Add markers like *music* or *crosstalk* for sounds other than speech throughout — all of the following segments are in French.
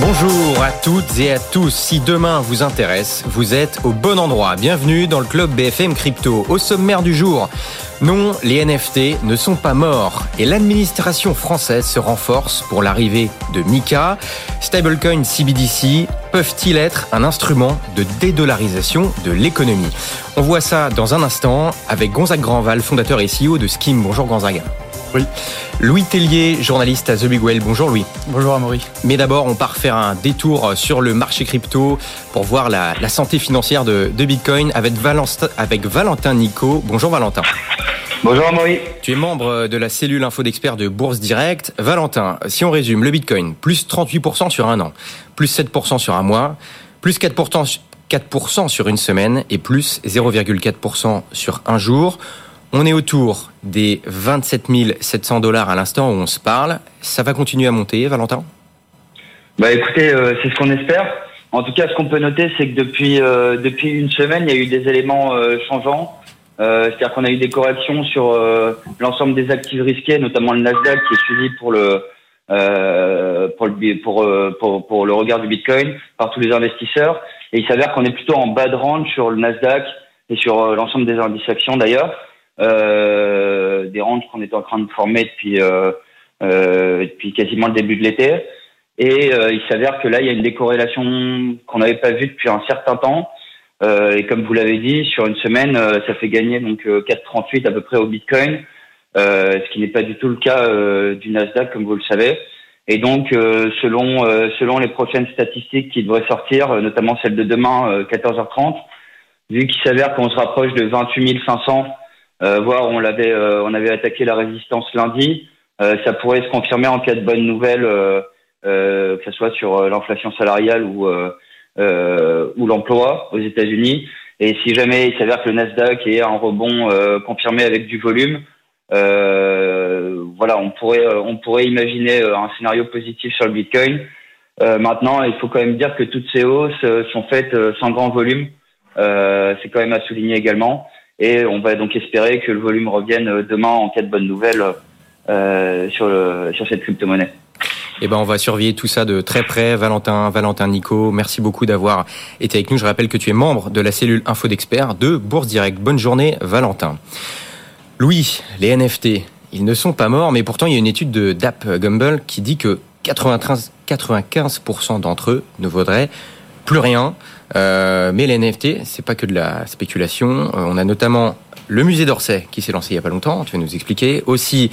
Bonjour à toutes et à tous. Si demain vous intéresse, vous êtes au bon endroit. Bienvenue dans le club BFM Crypto. Au sommaire du jour, non, les NFT ne sont pas morts et l'administration française se renforce pour l'arrivée de Mika. Stablecoin CBDC peuvent-ils être un instrument de dédollarisation de l'économie? On voit ça dans un instant avec Gonzague Grandval, fondateur et CEO de Skim. Bonjour Gonzague. Oui. Louis Tellier, journaliste à The Big Well. Bonjour Louis. Bonjour Amaury. Mais d'abord, on part faire un détour sur le marché crypto pour voir la, santé financière de, Bitcoin avec Valentin, avec Valentin Nico. Bonjour Valentin. Bonjour Amaury. Tu es membre de la cellule info d'experts de Bourse Direct. Valentin, si on résume, le Bitcoin, plus 38% sur un an, plus 7% sur un mois, plus 4%, 4 sur une semaine et plus 0,4% sur un jour. On est autour des 27 700 dollars à l'instant où on se parle. Ça va continuer à monter, Valentin? Bah écoutez, euh, c'est ce qu'on espère. En tout cas, ce qu'on peut noter, c'est que depuis euh, une semaine, il y a eu des éléments euh, changeants. C'est-à-dire qu'on a eu des corrections sur l'ensemble des actifs risqués, notamment le Nasdaq qui est suivi pour le pour le regard du Bitcoin par tous les investisseurs. Et il s'avère qu'on est plutôt en bas de range sur le Nasdaq et sur l'ensemble des indices actions d'ailleurs euh, des ranges qu'on est en train de former depuis euh, euh, depuis quasiment le début de l'été. Et euh, il s'avère que là, il y a une décorrélation qu'on n'avait pas vue depuis un certain temps. Euh, et comme vous l'avez dit, sur une semaine, ça fait gagner donc 4,38 à peu près au Bitcoin, ce qui n'est pas du tout le cas du Nasdaq, comme vous le savez. Et donc, selon selon les prochaines statistiques qui devraient sortir, notamment celle de demain, 14h30, vu qu'il s'avère qu'on se rapproche de 28 500 euh, voire on l'avait euh, on avait attaqué la résistance lundi. Euh, ça pourrait se confirmer en cas de bonne nouvelle, que ce soit sur l'inflation salariale ou ou l'emploi aux États-Unis. Et si jamais il s'avère que le Nasdaq est un rebond confirmé avec du volume, voilà, on pourrait on pourrait imaginer un scénario positif sur le Bitcoin. maintenant, il faut quand même dire que toutes ces hausses sont faites sans grand volume. C'est quand même à souligner également. Et on va donc espérer que le volume revienne demain en cas de bonne nouvelle euh, sur, sur cette crypto-monnaie. Eh ben, on va surveiller tout ça de très près. Valentin, Valentin Nico, merci beaucoup d'avoir été avec nous. Je rappelle que tu es membre de la cellule Info d'experts de Bourse Direct. Bonne journée, Valentin. Louis, les NFT, ils ne sont pas morts, mais pourtant il y a une étude de DAP Gumble qui dit que 93, 95% d'entre eux ne vaudraient plus rien. Euh, mais les NFT, c'est pas que de la spéculation. Euh, on a notamment le musée d'Orsay qui s'est lancé il y a pas longtemps. Tu vas nous expliquer. Aussi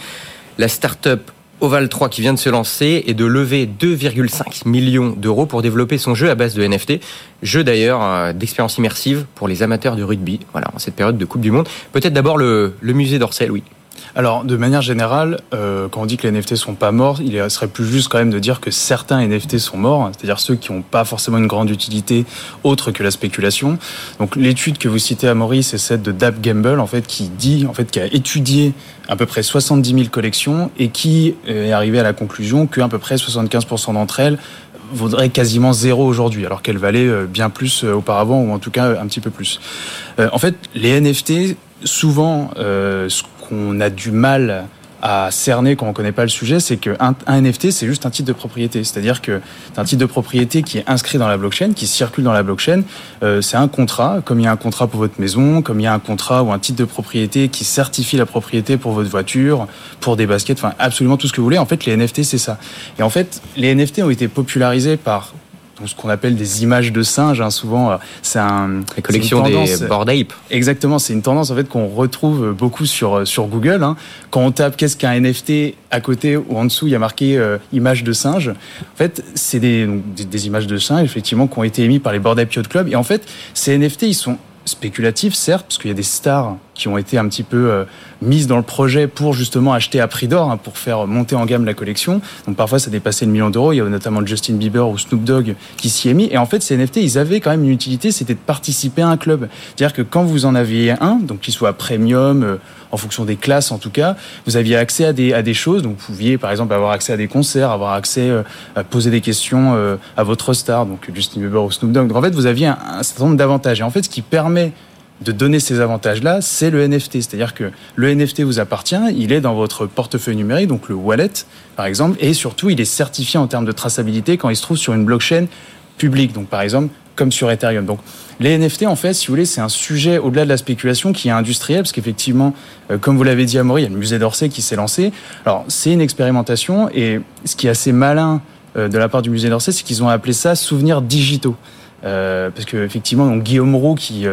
la start-up Oval 3 qui vient de se lancer et de lever 2,5 millions d'euros pour développer son jeu à base de NFT. Jeu d'ailleurs euh, d'expérience immersive pour les amateurs de rugby. Voilà, en cette période de Coupe du Monde. Peut-être d'abord le, le musée d'Orsay, oui. Alors, de manière générale, euh, quand on dit que les NFT sont pas morts, il serait plus juste quand même de dire que certains NFT sont morts, c'est-à-dire ceux qui n'ont pas forcément une grande utilité autre que la spéculation. Donc, l'étude que vous citez à Maurice, c'est celle de Dab Gamble, en fait, qui dit, en fait, a étudié à peu près 70 000 collections et qui est arrivé à la conclusion qu'à peu près 75% d'entre elles vaudrait quasiment zéro aujourd'hui, alors qu'elles valaient euh, bien plus euh, auparavant, ou en tout cas un petit peu plus. En fait, les NFT, souvent, qu'on a du mal à cerner quand on connaît pas le sujet, c'est qu'un un NFT, c'est juste un titre de propriété. C'est-à-dire que c'est un titre de propriété qui est inscrit dans la blockchain, qui circule dans la blockchain. Euh, c'est un contrat, comme il y a un contrat pour votre maison, comme il y a un contrat ou un titre de propriété qui certifie la propriété pour votre voiture, pour des baskets, enfin absolument tout ce que vous voulez. En fait, les NFT, c'est ça. Et en fait, les NFT ont été popularisés par ce qu'on appelle des images de singes. Hein, souvent, euh, c'est un la collection des Bored Ape. Exactement, c'est une tendance en fait qu'on retrouve beaucoup sur euh, sur Google. Hein. Quand on tape qu'est-ce qu'un NFT à côté ou en dessous, il y a marqué euh, images de singes. En fait, c'est des, des, images de singes effectivement qui ont été émises par les Bored Ape Yacht Club. Et en fait, ces NFT, ils sont spéculatifs, certes, parce qu'il y a des stars qui ont été un petit peu euh, mises dans le projet pour justement acheter à prix d'or, hein, pour faire monter en gamme la collection. Donc parfois ça dépassait le million d'euros. Il y a notamment Justin Bieber ou Snoop Dogg qui s'y est mis. Et en fait, ces NFT, ils avaient quand même une utilité, c'était de participer à un club. C'est-à-dire que quand vous en aviez un, donc qu'il soit premium, euh, en fonction des classes en tout cas, vous aviez accès à des, à des choses. Donc vous pouviez par exemple avoir accès à des concerts, avoir accès euh, à poser des questions à votre star, donc Justin Bieber ou Snoop Dogg. Donc en fait, vous aviez un, un certain nombre d'avantages. Et en fait, ce qui permet de donner ces avantages-là, c'est le NFT. C'est-à-dire que le NFT vous appartient, il est dans votre portefeuille numérique, donc le wallet, par exemple, et surtout, il est certifié en termes de traçabilité quand il se trouve sur une blockchain publique. Donc, par exemple, comme sur Ethereum. Donc, les NFT, en fait, si vous voulez, c'est un sujet au-delà de la spéculation qui est industriel, parce qu'effectivement, euh, comme vous l'avez dit à Maury, il y a le musée d'Orsay qui s'est lancé. Alors, c'est une expérimentation, et ce qui est assez malin euh, de la part du musée d'Orsay, c'est qu'ils ont appelé ça souvenirs digitaux. Euh, parce qu'effectivement, donc Guillaume Roux, qui,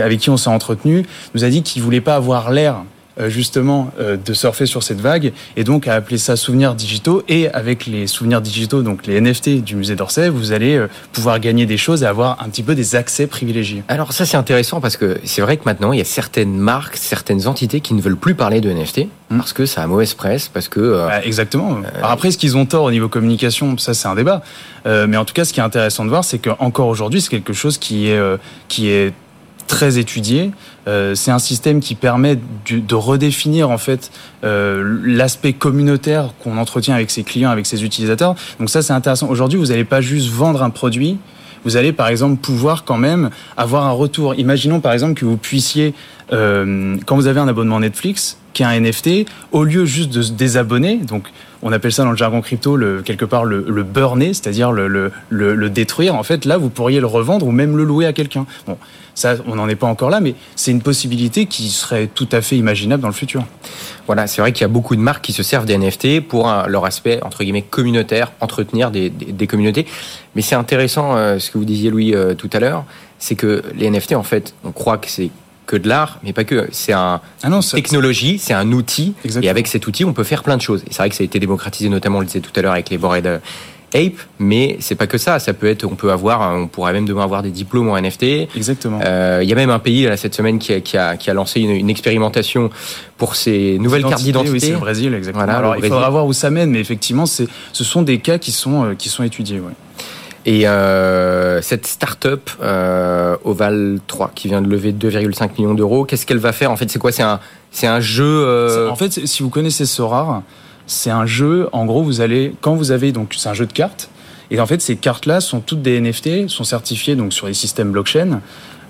avec qui on s'est entretenu, nous a dit qu'il voulait pas avoir l'air justement euh, de surfer sur cette vague et donc a appelé ça souvenirs digitaux et avec les souvenirs digitaux donc les NFT du musée d'Orsay vous allez euh, pouvoir gagner des choses et avoir un petit peu des accès privilégiés. Alors ça c'est intéressant parce que c'est vrai que maintenant il y a certaines marques, certaines entités qui ne veulent plus parler de NFT mmh. parce que ça a mauvaise presse, parce que euh, bah, exactement. Alors après ce qu'ils ont tort au niveau communication, ça c'est un débat. Euh, mais en tout cas ce qui est intéressant de voir c'est qu'encore aujourd'hui c'est quelque chose qui est qui est très étudié. Euh, c'est un système qui permet de, redéfinir en fait euh, l'aspect communautaire qu'on entretient avec ses clients, avec ses utilisateurs. Donc ça, c'est intéressant. Aujourd'hui, vous n'allez pas juste vendre un produit. Vous allez par exemple pouvoir quand même avoir un retour. Imaginons par exemple que vous puissiez, euh, quand vous avez un abonnement Netflix, qui est un NFT, au lieu juste de se désabonner, donc on appelle ça dans le jargon crypto quelque part le, burner, c'est-à-dire le, détruire. En fait, là, vous pourriez le revendre ou même le louer à quelqu'un. Bon, ça, on n'en est pas encore là, mais c'est une possibilité qui serait tout à fait imaginable dans le futur. Voilà, c'est vrai qu'il y a beaucoup de marques qui se servent des NFT pour un, leur aspect entre guillemets communautaire, entretenir des communautés. Mais c'est intéressant euh, ce que vous disiez Louis euh, tout à l'heure, c'est que les NFT en fait, on croit que c'est que de l'art, mais pas que. C'est un ah non, technologie, c'est un outil, Exactement. et avec cet outil, on peut faire plein de choses. Et c'est vrai que ça a été démocratisé, notamment, on le disait tout à l'heure avec les Bored Ape, mais c'est pas que ça. Ça peut être, on peut avoir, on pourrait même demain avoir des diplômes en NFT. Exactement. Il euh, y a même un pays là, cette semaine qui a, qui a, qui a lancé une, une, expérimentation pour ces nouvelles cartes d'identité. Oui, c'est le Brésil, exactement. Voilà, Alors, il Brésil. faudra voir où ça mène, mais effectivement, ce sont des cas qui sont, euh, qui sont étudiés. Ouais. Et euh, cette start-up euh, Oval 3 qui vient de lever 2,5 millions d'euros, qu'est-ce qu'elle va faire? En fait, c'est quoi? C'est un, c'est un jeu. Euh... En fait, si vous connaissez Sorar, c'est un jeu. En gros, vous allez quand vous avez donc c'est un jeu de cartes. Et en fait, ces cartes-là sont toutes des NFT, sont certifiées donc sur les systèmes blockchain.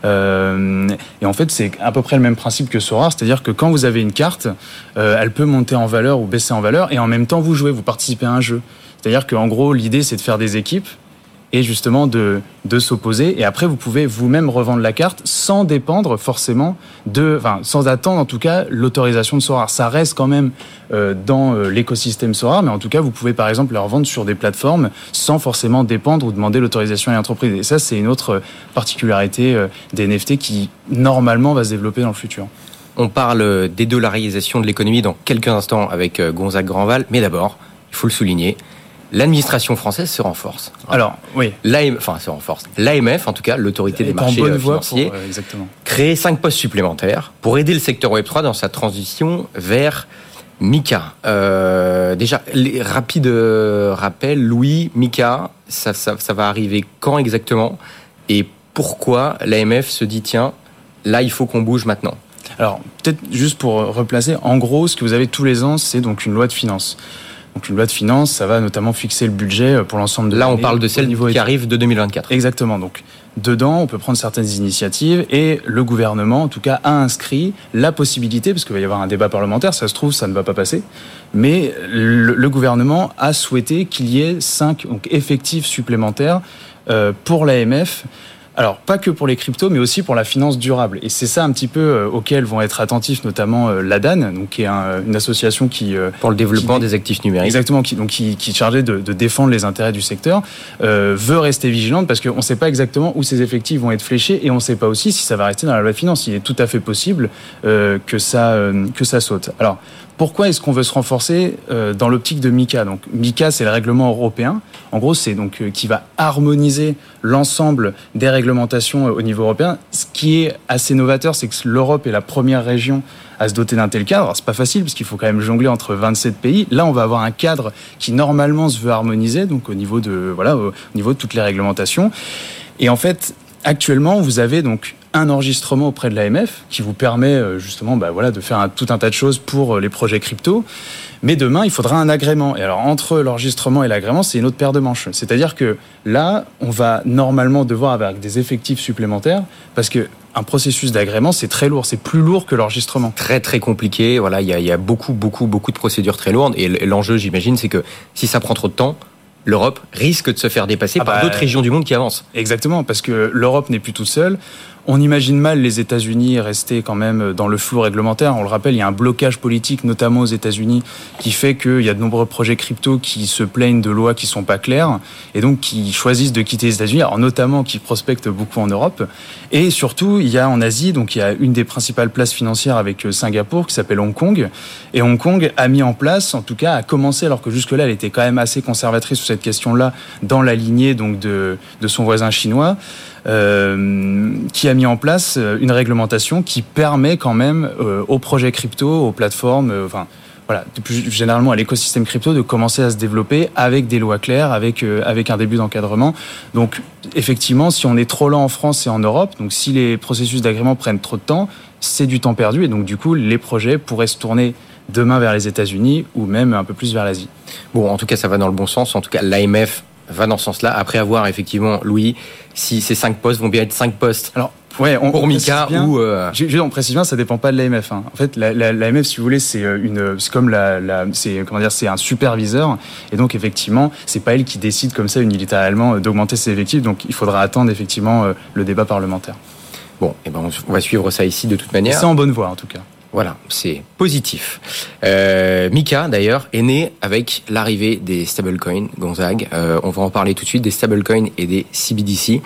Euh, et en fait, c'est à peu près le même principe que Sorar, c'est-à-dire que quand vous avez une carte, euh, elle peut monter en valeur ou baisser en valeur, et en même temps, vous jouez, vous participez à un jeu. C'est-à-dire qu'en gros, l'idée, c'est de faire des équipes et justement de, de s'opposer. Et après, vous pouvez vous-même revendre la carte sans dépendre forcément de, enfin, sans attendre en tout cas l'autorisation de Sorar. Ça reste quand même euh, dans euh, l'écosystème Sorar, mais en tout cas, vous pouvez par exemple la revendre sur des plateformes sans forcément dépendre ou demander l'autorisation à l'entreprise. Et ça, c'est une autre particularité euh, des NFT qui normalement va se développer dans le futur. On parle dédollarisation de l'économie dans quelques instants avec Gonzague Grandval, mais d'abord, il faut le souligner, l'administration française se renforce. Alors, oui. L'AM, enfin, se renforce. L'AMF, en tout cas, l'autorité des marchés financiers, pour, euh, exactement. cinq postes supplémentaires pour aider le secteur Web3 dans sa transition vers Mika. Euh, déjà, les rapides euh, rappels, Louis, Mika, ça, ça, ça va arriver quand exactement et pourquoi l'AMF se dit tiens, là, il faut qu'on bouge maintenant? Alors, peut-être juste pour replacer, en gros, ce que vous avez tous les ans, c'est donc une loi de finances. Donc une loi de finances, ça va notamment fixer le budget pour l'ensemble de Là, on parle de celle niveau qui arrive de 2024. Exactement. Donc dedans, on peut prendre certaines initiatives et le gouvernement, en tout cas, a inscrit la possibilité, parce qu'il va y avoir un débat parlementaire, ça se trouve, ça ne va pas passer, mais le, le gouvernement a souhaité qu'il y ait cinq donc, effectifs supplémentaires euh, pour l'AMF alors, pas que pour les cryptos, mais aussi pour la finance durable. Et c'est ça un petit peu euh, auquel vont être attentifs, notamment euh, l'ADAN, donc qui est un, une association qui euh, pour le développement qui, des actifs numériques. Exactement, qui donc qui, qui est chargée de, de, défendre les intérêts du secteur, euh, veut rester vigilante parce qu'on ne sait pas exactement où ces effectifs vont être fléchés et on ne sait pas aussi si ça va rester dans la loi de finances. Il est tout à fait possible euh, que ça que ça saute. Alors pourquoi est-ce qu'on veut se renforcer euh, dans l'optique de MICA Donc MICA, c'est le règlement européen. En gros, c'est donc euh, qui va harmoniser l'ensemble des réglementations euh, au niveau européen. Ce qui est assez novateur, c'est que l'Europe est la première région à se doter d'un tel cadre. C'est pas facile parce qu'il faut quand même jongler entre 27 pays. Là, on va avoir un cadre qui normalement se veut harmoniser, donc au niveau de voilà, au niveau de toutes les réglementations. Et en fait, actuellement, vous avez donc un enregistrement auprès de l'AMF qui vous permet euh, justement bah, voilà, de faire tout un tas de choses pour euh, les projets crypto. Mais demain, il faudra un agrément. Et alors, entre l'enregistrement et l'agrément, c'est une autre paire de manches. C'est-à-dire que là, on va normalement devoir avoir des effectifs supplémentaires parce que un processus d'agrément, c'est très lourd. C'est plus lourd que l'enregistrement. Très, très compliqué. Voilà, il y a, y a beaucoup, beaucoup, beaucoup de procédures très lourdes. Et l'enjeu, j'imagine, c'est que si ça prend trop de temps, l'Europe risque de se faire dépasser ah par bah, d'autres régions du monde qui avancent. Exactement, parce que l'Europe n'est plus toute seule. On imagine mal les États-Unis rester quand même dans le flou réglementaire. On le rappelle, il y a un blocage politique, notamment aux États-Unis, qui fait qu'il y a de nombreux projets crypto qui se plaignent de lois qui sont pas claires et donc qui choisissent de quitter les États-Unis, notamment qui prospectent beaucoup en Europe. Et surtout, il y a en Asie, donc il y a une des principales places financières avec euh, Singapour qui s'appelle Hong Kong. Et Hong Kong a mis en place, en tout cas, a commencé, alors que jusque-là, elle était quand même assez conservatrice sur cette question-là, dans la lignée donc de, de son voisin chinois. Euh, qui a mis en place euh, une réglementation qui permet quand même euh, aux projets crypto, aux plateformes, enfin voilà, plus généralement à l'écosystème crypto de commencer à se développer avec des lois claires, avec avec un début d'encadrement. Donc effectivement, si on est trop lent en France et en Europe, donc si les processus d'agrément prennent trop de temps, c'est du temps perdu et donc du coup les projets pourraient se tourner demain vers les États-Unis ou même un peu plus vers l'Asie. Bon, en tout cas, ça va dans le bon sens. En tout cas, l'AMF va dans ce sens-là. Après avoir effectivement, Louis, si ces cinq postes vont bien être cinq postes. Alors, Ouais, on, pour Mika ou euh... on précise bien, ça dépend pas de l'AMF. Hein. En fait, l'AMF, la, si vous voulez, c'est euh, une, c'est comme la, la c'est comment dire, c'est un superviseur, et donc effectivement, c'est pas elle qui décide comme ça unilatéralement euh, d'augmenter ses effectifs. Donc, il faudra attendre effectivement euh, le débat parlementaire. Bon, et eh ben on va suivre ça ici de toute manière. C'est en bonne voie en tout cas. Voilà, c'est positif. Euh, Mika, d'ailleurs, est né avec l'arrivée des stablecoins, Gonzague. Euh, on va en parler tout de suite, des stablecoins et des CBDC.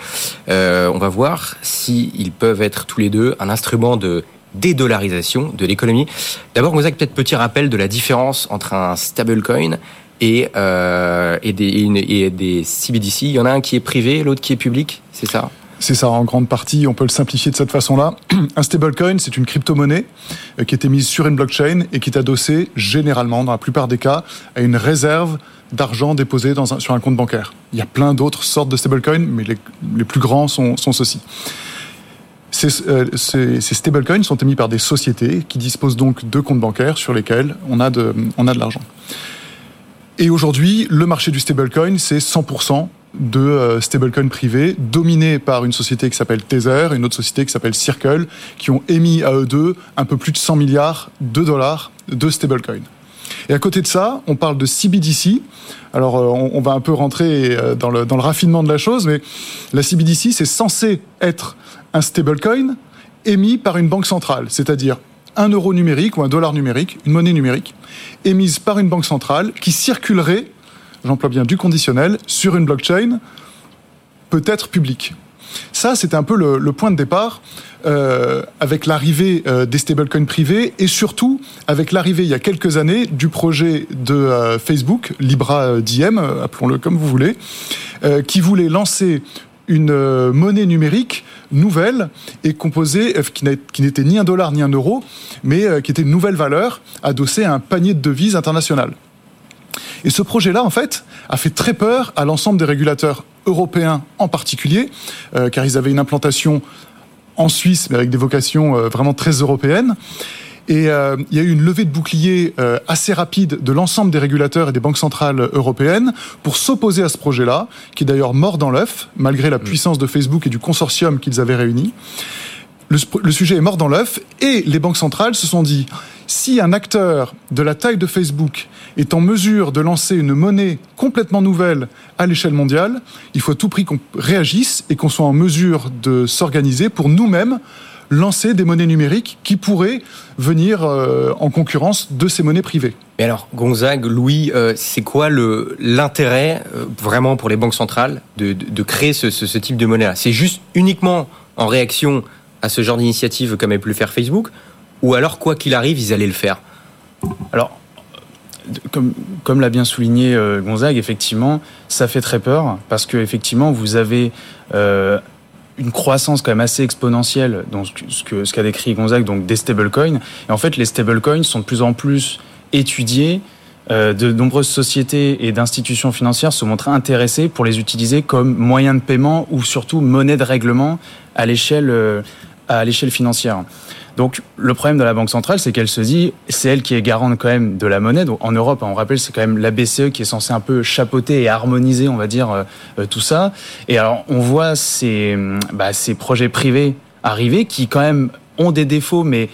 Euh, on va voir s'ils peuvent être tous les deux un instrument de dédollarisation de l'économie. D'abord, Gonzague, peut-être petit rappel de la différence entre un stablecoin et, et, des, et des CBDC. Il y en a un qui est privé, l'autre qui est public, c'est ça? C'est ça, en grande partie, on peut le simplifier de cette façon-là. *clears throat* Un stablecoin, c'est une crypto-monnaie euh, qui est émise sur une blockchain et qui est adossée généralement, dans la plupart des cas, à une réserve d'argent déposée dans un, sur un compte bancaire. Il y a plein d'autres sortes de stablecoins, mais les, plus grands sont, ceux-ci. Ces, euh, ces, stablecoins sont émis par des sociétés qui disposent donc de comptes bancaires sur lesquels on a de l'argent. Et aujourd'hui, le marché du stablecoin, c'est 100% de euh, stablecoins privés dominés par une société qui s'appelle Tether et une autre société qui s'appelle Circle, qui ont émis à eux deux un peu plus de 100 milliards de dollars de stablecoins. Et à côté de ça, on parle de CBDC. Alors, euh, on, va un peu rentrer euh, dans le, dans le raffinement de la chose, mais la CBDC, c'est censé être un stablecoin émis par une banque centrale, c'est-à-dire un euro numérique ou un dollar numérique, une monnaie numérique, émise par une banque centrale qui circulerait j'emploie bien du conditionnel, sur une blockchain peut être public. Ça, c'était un peu le, point de départ euh, avec l'arrivée euh, des stablecoins privés et surtout avec l'arrivée il y a quelques années du projet de euh, Facebook, Libra Diem, appelons-le comme vous voulez, qui voulait lancer une monnaie numérique nouvelle et composée, qui n'était ni un dollar ni un euro, mais qui était une nouvelle valeur adossée à un panier de devises internationales. Et ce projet-là, en fait, a fait très peur à l'ensemble des régulateurs européens en particulier, euh, car ils avaient une implantation en Suisse, mais avec des vocations euh, vraiment très européennes. Et euh, il y a eu une levée de bouclier euh, assez rapide de l'ensemble des régulateurs et des banques centrales européennes pour s'opposer à ce projet-là, qui est d'ailleurs mort dans l'œuf, malgré la puissance de Facebook et du consortium qu'ils avaient réuni. Le, sujet est mort dans l'œuf et les banques centrales se sont dit si un acteur de la taille de Facebook est en mesure de lancer une monnaie complètement nouvelle à l'échelle mondiale, il faut à tout prix qu'on réagisse et qu'on soit en mesure de s'organiser pour nous-mêmes lancer des monnaies numériques qui pourraient venir euh, en concurrence de ces monnaies privées. Mais alors, Gonzague, Louis, euh, c'est quoi l'intérêt euh, vraiment pour les banques centrales de, créer ce, ce, ce, type de monnaie-là? C'est juste uniquement en réaction à ce genre d'initiative comme a pu le faire Facebook ou alors, quoi qu'il arrive, ils allaient le faire Alors, comme, comme l'a bien souligné euh, Gonzague, effectivement, ça fait très peur parce que effectivement, vous avez euh, une croissance quand même assez exponentielle dans ce qu'a ce qu'a décrit Gonzague, donc des stablecoins. Et en fait, les stablecoins sont de plus en plus étudiés. Euh, de nombreuses sociétés et d'institutions financières se montrent intéressées pour les utiliser comme moyen de paiement ou surtout monnaie de règlement à l'échelle à l'échelle financière. Donc le problème de la Banque centrale, c'est qu'elle se dit, c'est elle qui est garante quand même de la monnaie. Donc en Europe, on rappelle, c'est quand même la BCE qui est censée un peu chapeauter et harmoniser, on va dire, euh, euh, tout ça. Et alors on voit ces, bah, ces projets privés arriver qui quand même ont des défauts, mais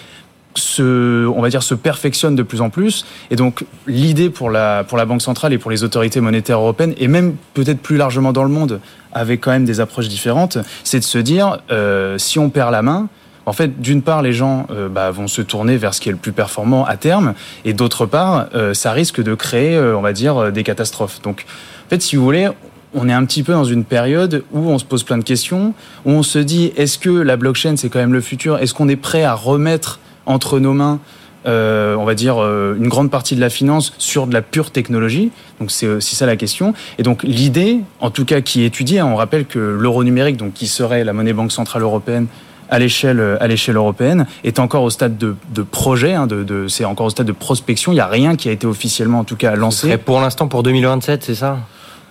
se, on va dire, se perfectionnent de plus en plus. Et donc, l'idée pour la, pour la Banque centrale et pour les autorités monétaires européennes, et même peut-être plus largement dans le monde, avec quand même des approches différentes, c'est de se dire, euh, si on perd la main, en fait, d'une part, les gens euh, bah, vont se tourner vers ce qui est le plus performant à terme, et d'autre part, euh, ça risque de créer, on va dire, des catastrophes. Donc, en fait, si vous voulez, on est un petit peu dans une période où on se pose plein de questions, où on se dit, est-ce que la blockchain, c'est quand même le futur? Est-ce qu'on est prêt à remettre entre nos mains euh, on va dire, euh, une grande partie de la finance sur de la pure technologie. Donc c'est aussi ça la question. Et donc l'idée, en tout cas qui est étudiée, hein, on rappelle que l'euro numérique, donc qui serait la monnaie banque centrale européenne, à l'échelle à l'échelle européenne est encore au stade de, projet, hein, de, c'est encore au stade de prospection. Il n'y a rien qui a été officiellement en tout cas lancé. Pour l'instant pour 2027, c'est ça?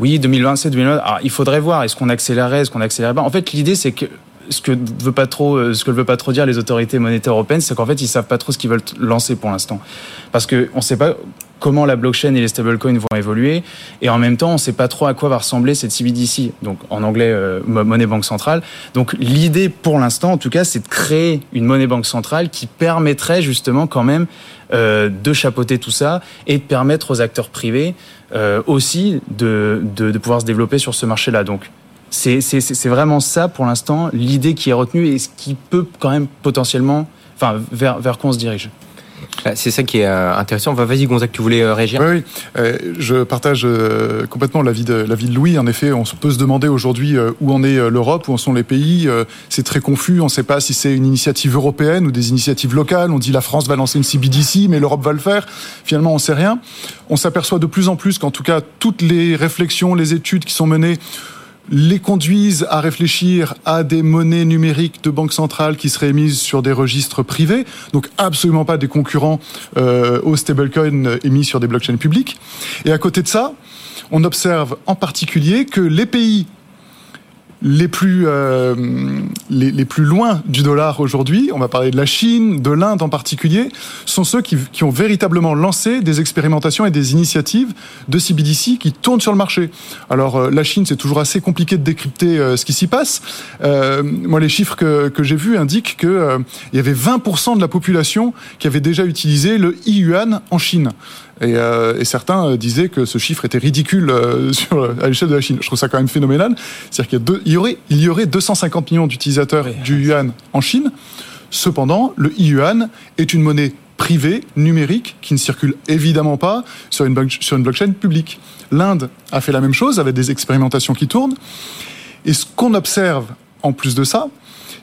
Oui, 2027, 2027. Alors, il faudrait voir. Est-ce qu'on accélérait, est-ce qu'on accélérait pas? En fait, l'idée c'est que ce que veut pas trop, euh, ce que pas trop dire les autorités monétaires européennes, c'est qu'en fait ils savent pas trop ce qu'ils veulent lancer pour l'instant, parce que on sait pas comment la blockchain et les stablecoins vont évoluer. Et en même temps, on sait pas trop à quoi va ressembler cette CBDC, donc en anglais euh, monnaie banque centrale. Donc l'idée pour l'instant, en tout cas, c'est de créer une monnaie banque centrale qui permettrait justement quand même euh, de chapeauter tout ça et de permettre aux acteurs privés aussi de, de, de, pouvoir se développer sur ce marché-là. Donc c'est vraiment ça pour l'instant l'idée qui est retenue et ce qui peut quand même potentiellement, enfin vers, vers quoi on se dirige. Ah, c'est ça qui est euh, intéressant. Vas-y, Gonzague, tu voulais euh, réagir? Oui, oui. Euh, je partage complètement l'avis de, de Louis. En effet, on peut se demander aujourd'hui où en est l'Europe, où en sont les pays. C'est très confus. On ne sait pas si c'est une initiative européenne ou des initiatives locales. On dit la France va lancer une CBDC, mais l'Europe va le faire. Finalement, on ne sait rien. On s'aperçoit de plus en plus qu'en tout cas, toutes les réflexions, les études qui sont menées les conduisent à réfléchir à des monnaies numériques de banque centrale qui seraient émises sur des registres privés, donc absolument pas des concurrents euh, aux stablecoins émis sur des blockchains publiques. Et à côté de ça, on observe en particulier que les pays les plus, euh, les, plus loin du dollar aujourd'hui, on va parler de la Chine, de l'Inde en particulier, sont ceux qui, qui, ont véritablement lancé des expérimentations et des initiatives de CBDC qui tournent sur le marché. Alors euh, la Chine, c'est toujours assez compliqué de décrypter euh, ce qui s'y passe. Moi, les chiffres que, que j'ai vus indiquent que il y avait 20% de la population qui avait déjà utilisé le e-yuan en Chine. Et, euh, et, certains euh, disaient que ce chiffre était ridicule euh, *laughs* sur, à l'échelle de la Chine. Je trouve ça quand même phénoménal. C'est-à-dire qu'il y, aurait, il y aurait 250 millions d'utilisateurs du yuan en Chine. Cependant, le yuan est une monnaie privée, numérique, qui ne circule évidemment pas sur une, sur une blockchain publique. L'Inde a fait la même chose avec des expérimentations qui tournent. Et ce qu'on observe en plus de ça,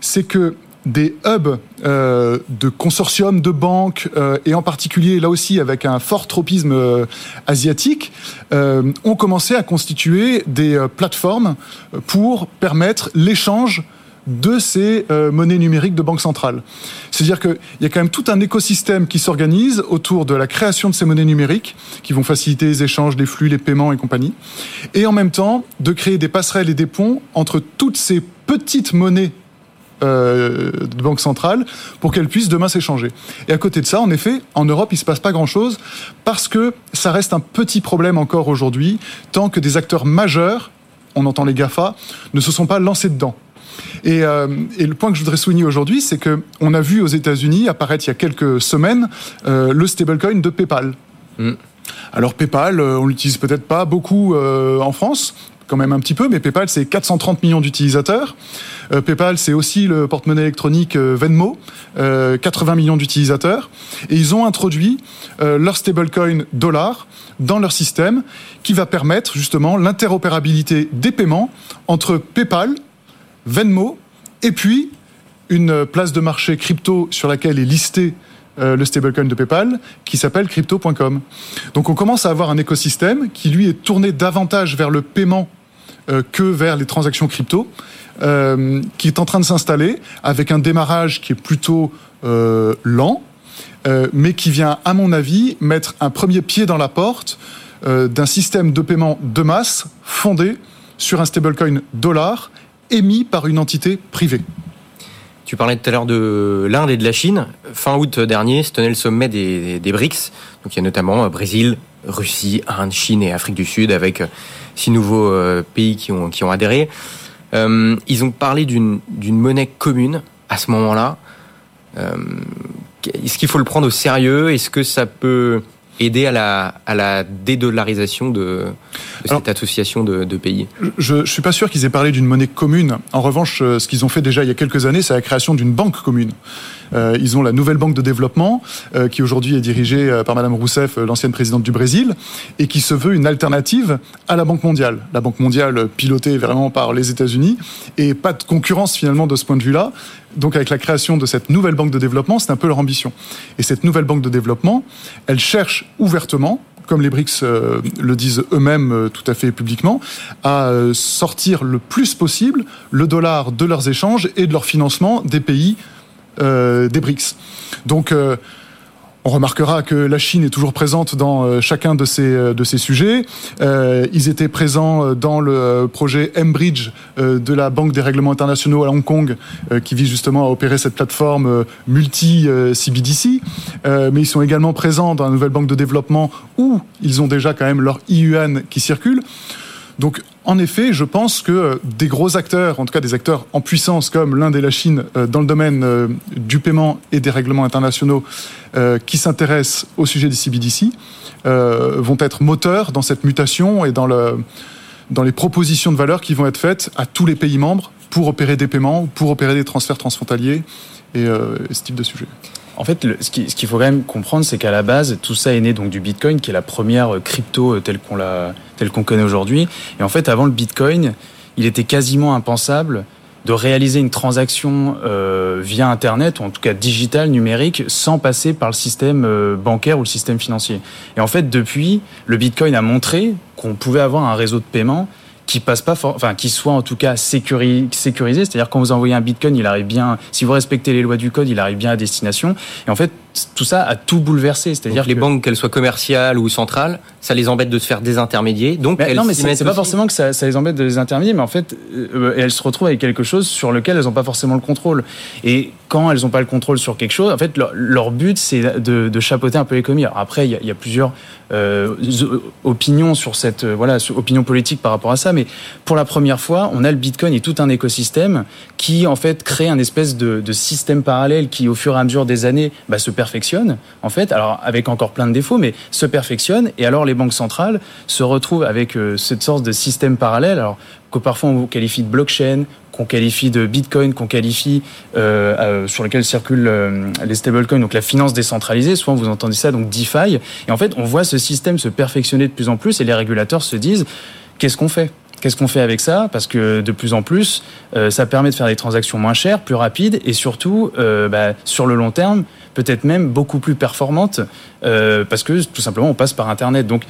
c'est que des hubs euh, de consortiums de banques, euh, et en particulier là aussi avec un fort tropisme euh, asiatique, ont commencé à constituer des plateformes pour permettre l'échange de ces monnaies numériques de banque centrale. C'est-à-dire qu'il y a quand même tout un écosystème qui s'organise autour de la création de ces monnaies numériques, qui vont faciliter les échanges, les flux, les paiements et compagnie, et en même temps de créer des passerelles et des ponts entre toutes ces petites monnaies euh, de banque centrale pour qu'elle puisse demain s'échanger. Et à côté de ça, en effet, en Europe, il se passe pas grand-chose parce que ça reste un petit problème encore aujourd'hui, tant que des acteurs majeurs, on entend les GAFA, ne se sont pas lancés dedans. Et, euh, et, le point que je voudrais souligner aujourd'hui, c'est que on a vu aux États-Unis apparaître il y a quelques semaines euh, le stablecoin de PayPal. Mm. Alors PayPal, on l'utilise peut-être pas beaucoup euh, en France, quand même un petit peu, mais PayPal, c'est 430 millions d'utilisateurs. Euh, PayPal, c'est aussi le porte-monnaie électronique euh, Venmo, euh, 80 millions d'utilisateurs. Et ils ont introduit euh, leur stablecoin dollar dans leur système qui va permettre justement l'interopérabilité des paiements entre PayPal, Venmo et puis une place de marché crypto sur laquelle est listé euh, le stablecoin de PayPal qui s'appelle crypto.com. Donc on commence à avoir un écosystème qui lui est tourné davantage vers le paiement euh, que vers les transactions crypto, euh, qui est en train de s'installer avec un démarrage qui est plutôt euh, lent, euh, mais qui vient, à mon avis, mettre un premier pied dans la porte euh, d'un système de paiement de masse fondé sur un stablecoin dollar émis par une entité privée. Tu parlais tout à l'heure de l'Inde et de la Chine. Fin août dernier se tenait le sommet des, des BRICS. Donc il y a notamment euh, Brésil, Russie, Inde, Chine et Afrique du Sud avec euh, six nouveaux euh, pays qui ont, qui ont adhéré. ils ont parlé d'une monnaie commune à ce moment-là. Est-ce qu'il faut le prendre au sérieux? Est-ce que ça peut aider à la, à la dédollarisation de, cette association de, de, pays Je ne suis pas sûr qu'ils aient parlé d'une monnaie commune. En revanche, euh, ce qu'ils ont fait déjà il y a quelques années, c'est la création d'une banque commune. Euh, ils ont la nouvelle banque de développement, euh, qui aujourd'hui est dirigée par Madame Rousseff, l'ancienne présidente du Brésil, et qui se veut une alternative à la Banque mondiale. La Banque mondiale pilotée vraiment par les États-Unis, et pas de concurrence finalement de ce point de vue-là. Donc avec la création de cette nouvelle banque de développement, c'est un peu leur ambition. Et cette nouvelle banque de développement, elle cherche ouvertement comme les BRICS le disent eux-mêmes tout à fait publiquement, à sortir le plus possible le dollar de leurs échanges et de leur financement des pays euh, des BRICS. Donc euh, on remarquera que la Chine est toujours présente dans euh, chacun de ces, de ces sujets. ils étaient présents dans le projet M-Bridge de la Banque des règlements internationaux à Hong Kong, qui vise justement à opérer cette plateforme multi-CBDC. mais ils sont également présents dans la nouvelle banque de développement où ils ont déjà quand même leur IUN qui circule. Donc, en effet, je pense que des gros acteurs, en tout cas des acteurs en puissance comme l'Inde et la Chine euh, dans le domaine euh, du paiement et des règlements internationaux euh, qui s'intéressent au sujet des CBDC, vont être moteurs dans cette mutation et dans les propositions de valeur qui vont être faites à tous les pays membres pour opérer des paiements, pour opérer des transferts transfrontaliers et, et ce type de sujet. En fait, ce qu'il faut quand même comprendre, c'est qu'à la base, tout ça est né donc du Bitcoin, qui est la première euh, crypto euh, telle qu'on la, telle qu'on connaît aujourd'hui. Et en fait, avant le Bitcoin, il était quasiment impensable de réaliser une transaction euh, via Internet, ou en tout cas digital, numérique, sans passer par le système bancaire ou le système financier. Et en fait, depuis, le Bitcoin a montré qu'on pouvait avoir un réseau de paiement qui passe pas, enfin qui soit en tout cas sécurisé, c'est-à-dire quand vous envoyez un Bitcoin, il arrive bien, si vous respectez les lois du code, il arrive bien à destination. Et en fait, tout ça a tout bouleversé. C'est-à-dire les banques, qu'elles soient commerciales ou centrales, ça les embête de se faire désintermédier. Donc non, mais c'est pas forcément que ça, ça, les embête de les intermédier, mais en fait, euh, elles se retrouvent avec quelque chose sur lequel elles n'ont pas forcément le contrôle. Et quand elles n'ont pas le contrôle sur quelque chose, en fait, leur, but c'est de, de, chapeauter un peu l'économie. Après, il y, a, il y a plusieurs euh, opinions sur cette euh, voilà opinion politique par rapport à ça, mais pour la première fois, on a le Bitcoin et tout un écosystème qui en fait crée un espèce de, de système parallèle qui, au fur et à mesure des années, bah, se perfectionne, en fait, alors avec encore plein de défauts, mais se perfectionne. Et alors les banques centrales se retrouvent avec euh, cette sorte de système parallèle, alors que parfois on qualifie de blockchain, qu'on qualifie de Bitcoin, qu'on qualifie euh, euh, sur lequel circulent les stablecoins, donc la finance décentralisée. Souvent vous entendez ça, donc DeFi. Et en fait, on voit ce système se perfectionner de plus en plus, et les régulateurs se disent qu'est-ce qu'on fait? Qu'est-ce qu'on fait avec ça? Parce que de plus en plus, euh, ça permet de faire des transactions moins chères, plus rapides et surtout, euh, bah, sur le long terme, peut-être même beaucoup plus performantes, euh, parce que tout simplement, on passe par Internet. Donc,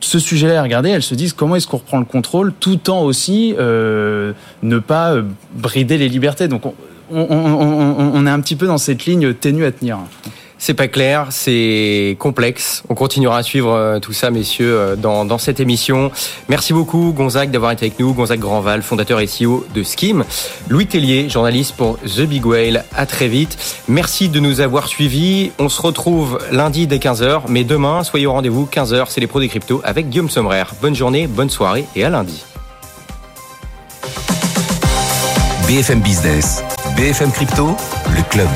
ce sujet-là, regardez, elles se disent comment est-ce qu'on reprend le contrôle tout en aussi ne pas brider les libertés? Donc, on, on, on, est un petit peu dans cette ligne ténue à tenir. C'est pas clair, c'est complexe. On continuera à suivre euh, tout ça, messieurs, euh, dans, cette émission. Merci beaucoup, Gonzague, d'avoir été avec nous. Gonzague Grandval, fondateur et CEO de Skim. Louis Tellier, journaliste pour The Big Whale. À très vite. Merci de nous avoir suivis. On se retrouve lundi dès 15h, mais demain, soyez au rendez-vous, 15h, c'est les pros des cryptos avec Guillaume Sommerer. Bonne journée, bonne soirée et à lundi. BFM Business, BFM Crypto, le club.